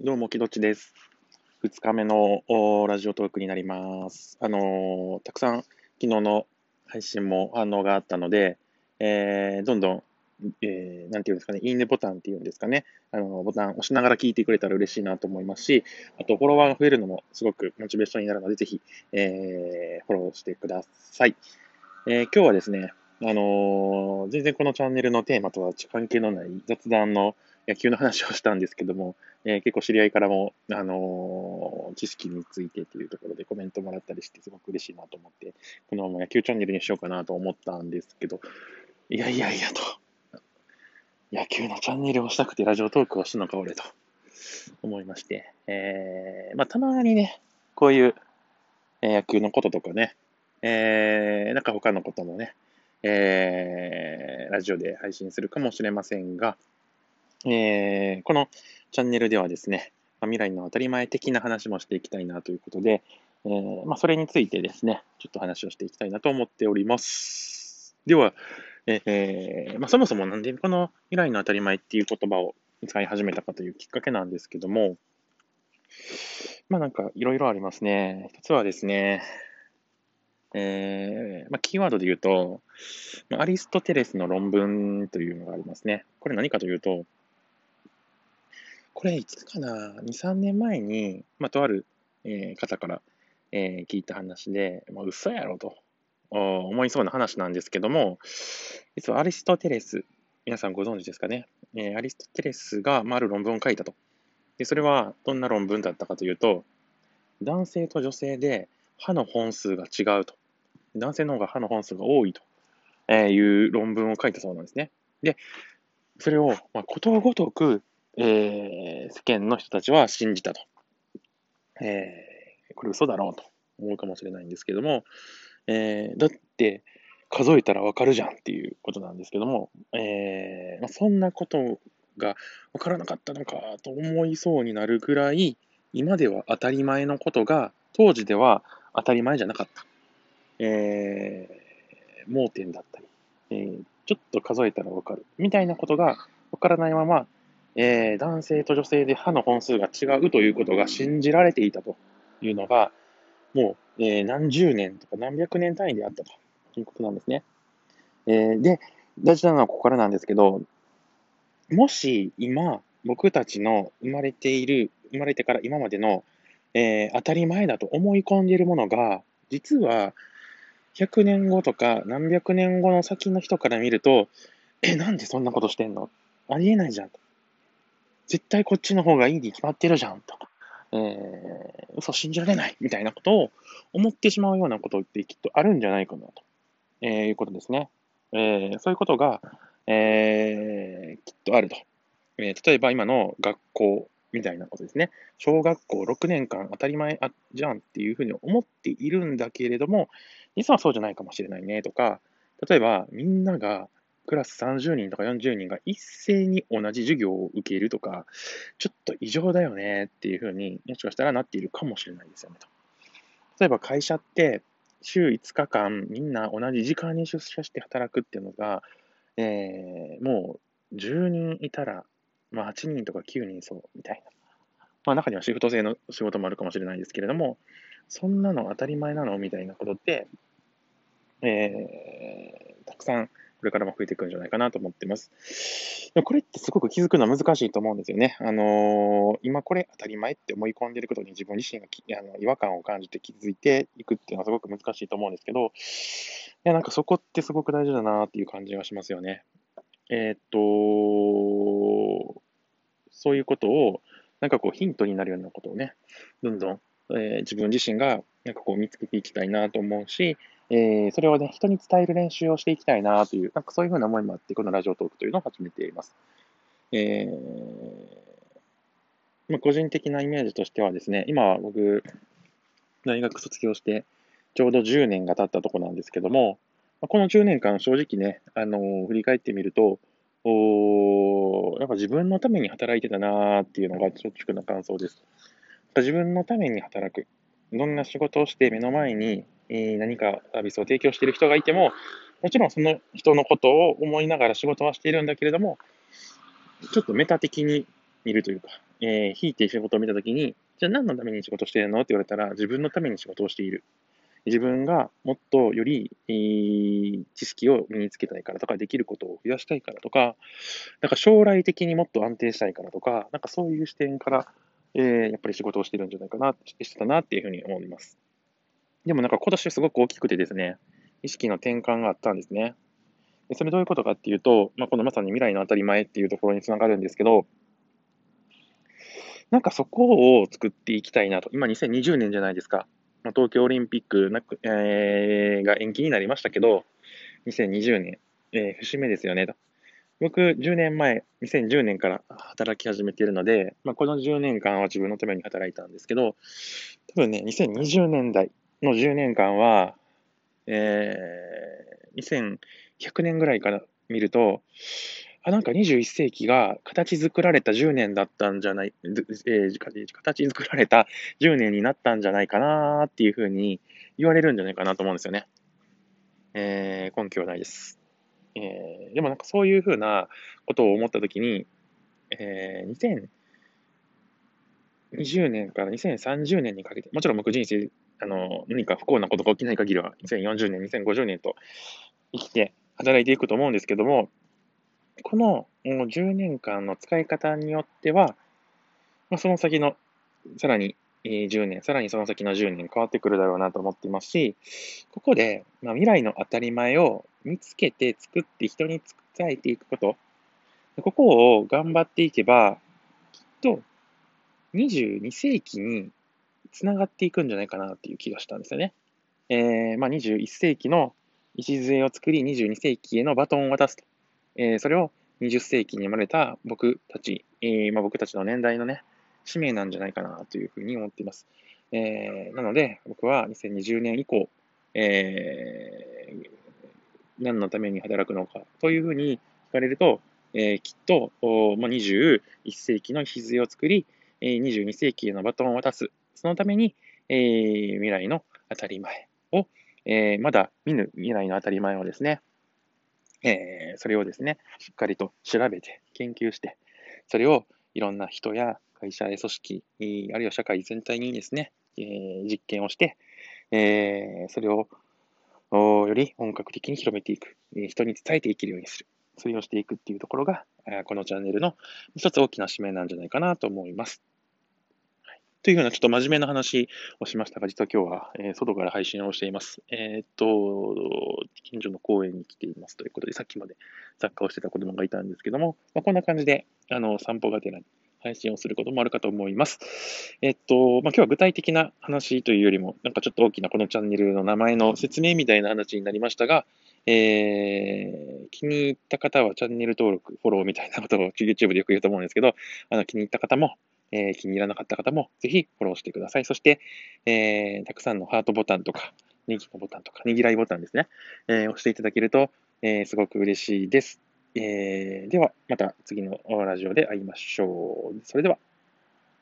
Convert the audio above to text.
どうも、きどっちです。2日目のラジオトークになります。あのーたくさん昨日の配信も反応があったので、えーどんどん、えーなんていうんですかね、いいねボタンっていうんですかね、あのボタン押しながら聞いてくれたら嬉しいなと思いますし、あと、フォロワーが増えるのもすごくモチベーションになるので、ぜひ、えーフォローしてください。えー今日はですね、あのー全然このチャンネルのテーマとは関係のない雑談の野球の話をしたんですけども、えー結構知り合いからも、あのー知識についてというところでコメントもらったりして、すごく嬉しいなと思って、このまま野球チャンネルにしようかなと思ったんですけど、いやいやいやと、野球のチャンネルをしたくてラジオトークをしたのか、俺と。思いまして、えーまあ、たまにね、こういう、え野球のこととかね、えーなんか他のこともね、えーラジオで配信するかもしれませんが、えーこのチャンネルではですね、ま未来の当たり前的な話もしていきたいなということで、えーまあ、それについてですね、ちょっと話をしていきたいなと思っております。では、えーまあ、そもそもなんでこの未来の当たり前っていう言葉を使い始めたかというきっかけなんですけども、まあなんかいろいろありますね。一つはですね、えーまあ、キーワードで言うと、アリストテレスの論文というのがありますね。これ何かというと、これいつかな、2、3年前に、まあ、とある、えー方から、えー聞いた話で、まあ、嘘やろと思いそうな話なんですけども、実はアリストテレス、皆さんご存知ですかね？えーアリストテレスが、まあ、ある論文を書いたと。で、それはどんな論文だったかというと、男性と女性で歯の本数が違うと。男性の方が歯の本数が多いとえいう論文を書いたそうなんですね。で、それを、まあ、ことごとく、えー世間の人たちは信じたと。えーこれ嘘だろうと思うかもしれないんですけども、えーだって数えたらわかるじゃんっていうことなんですけども、えまあ、そんなことがわからなかったのかと思いそうになるぐらい、今では当たり前のことが、当時では当たり前じゃなかった。えー盲点だったり、えちょっと数えたらわかるみたいなことがわからないまま、えー男性と女性で歯の本数が違うということが信じられていたというのが、もう、えー何十年とか何百年単位であったということなんですね。えーで、大事なのはここからなんですけど、もし今、僕たちの生まれている、生まれてから今までの、えー当たり前だと思い込んでいるものが、実は100年後とか何百年後の先の人から見ると、え、なんでそんなことしてんの？ありえないじゃん。絶対こっちの方がいいに決まってるじゃんとか。えー、嘘信じられないみたいなことを思ってしまうようなことってきっとあるんじゃないかなと、えーいうことですね。えーそういうことが、えーきっとあると。えー例えば今の学校みたいなことですね。小学校6年間当たり前じゃんっていうふうに思っているんだけれども、実はそうじゃないかもしれないねとか、例えばみんながクラス30人とか40人が一斉に同じ授業を受けるとか、ちょっと異常だよねっていうふうにもしかしたらなっているかもしれないですよねと。例えば会社って週5日間みんな同じ時間に出社して働くっていうのが、えーもう10人いたら、まあ、8人とか9人そうみたいな。まあ、中にはシフト制の仕事もあるかもしれないですけれども、そんなの当たり前なのみたいなことって、えーたくさんこれからも増えていくんじゃないかなと思ってます。これってすごく気づくのは難しいと思うんですよね。あのー今これ当たり前って思い込んでることに自分自身があの違和感を感じて気づいていくっていうのはすごく難しいと思うんですけど、いや、なんかそこってすごく大事だなっていう感じがしますよね。えーっと、そういうことを、なんかこうヒントになるようなことをね、どんどん、えー自分自身がなんかこう見つけていきたいなと思うし、えーそれをね、人に伝える練習をしていきたいなという、なんかそういうふうな思いもあって、このラジオトークというのを始めています。えーまあ、個人的なイメージとしてはですね、今は僕、大学卒業して、ちょうど10年が経ったとこなんですけども、この10年間、正直ね、あのー振り返ってみると、おやっぱ自分のために働いてたなーっていうのが率直な感想です。自分のために働く。どんな仕事をして目の前に、何かサービスを提供している人がいても、もちろんその人のことを思いながら仕事はしているんだけれども、ちょっとメタ的に見るというか、えー、引いて仕事を見たときに、じゃあ何のために仕事してるのって言われたら、自分のために仕事をしている。自分がもっとより、えー、知識を身につけたいからとか、できることを増やしたいからとか、なんか将来的にもっと安定したいからとか、なんかそういう視点から、えー、やっぱり仕事をしてるんじゃないかな、してたなっていうふうに思います。でもなんか今年すごく大きくてですね、意識の転換があったんですね。でそれどういうことかっていうと、まあ、このまさに未来の当たり前っていうところにつながるんですけど、なんかそこを作っていきたいなと。今2020年じゃないですか。まあ、東京オリンピックなく、えー、が延期になりましたけど、2020年、えー、節目ですよねと。僕、10年前、2010年から働き始めているので、まあ、この10年間は自分のために働いたんですけど、多分ね、2020年代の10年間は、えー、2100年ぐらいから見ると、あ、なんか21世紀が形作られた10年だったんじゃない、えー、形作られた10年になったんじゃないかなっていうふうに言われるんじゃないかなと思うんですよね。えー、根拠はないです。えー、でもなんかそういうふうなことを思ったときに、えー、2020年から2030年にかけて、もちろん僕人生、あの、何か不幸なことが起きない限りは、2040年、2050年と生きて働いていくと思うんですけども、この10年間の使い方によっては、ま、その先のさらに10年、さらにその先の10年変わってくるだろうなと思っていますし、ここで、まあ、未来の当たり前を見つけて作って人に伝えていくこと、ここを頑張っていけば、きっと22世紀につながっていくんじゃないかなっていう気がしたんですよね。えー、まあ、21世紀の礎を作り、22世紀へのバトンを渡すと。えー、それを20世紀に生まれた僕たち、えー、まあ、僕たちの年代のね、使命なんじゃないかなというふうに思っています。えー、なので、僕は2020年以降、えー、何のために働くのかというふうに聞かれると、えー、きっと、まあ、21世紀の礎を作り、えー、22世紀へのバトンを渡す。そのために、えー、未来の当たり前を、えー、まだ見ぬ未来の当たり前をですね、えー、それをですね、しっかりと調べて、研究して、それをいろんな人や会社や組織、あるいは社会全体にですね、え、実験をして、え、それをより本格的に広めていく、え、人に伝えていけるようにする。それをしていくっていうところが、このチャンネルの一つ大きな使命なんじゃないかなと思います。というようなちょっと真面目な話をしましたが、実は今日は、え、外から配信をしています。えー、っと、近所の公園に来ていますということで、さっきまでサッカーをしてた子供がいたんですけども、まあ、こんな感じで、あの、散歩がてらに配信をすることもあるかと思います。えっと、まあ、今日は具体的な話というよりも、なんかちょっと大きなこのチャンネルの名前の説明みたいな話になりましたが、えー、気に入った方はチャンネル登録、フォローみたいなことを YouTube でよく言うと思うんですけど、あの気に入った方も、えー、気に入らなかった方もぜひフォローしてください。そして、えー、たくさんのハートボタンとか、ネギのボタンとか、ねぎらいボタンですね、えー、押していただけると、えー、すごく嬉しいです。えー、では、また次のラジオで会いましょう。それでは。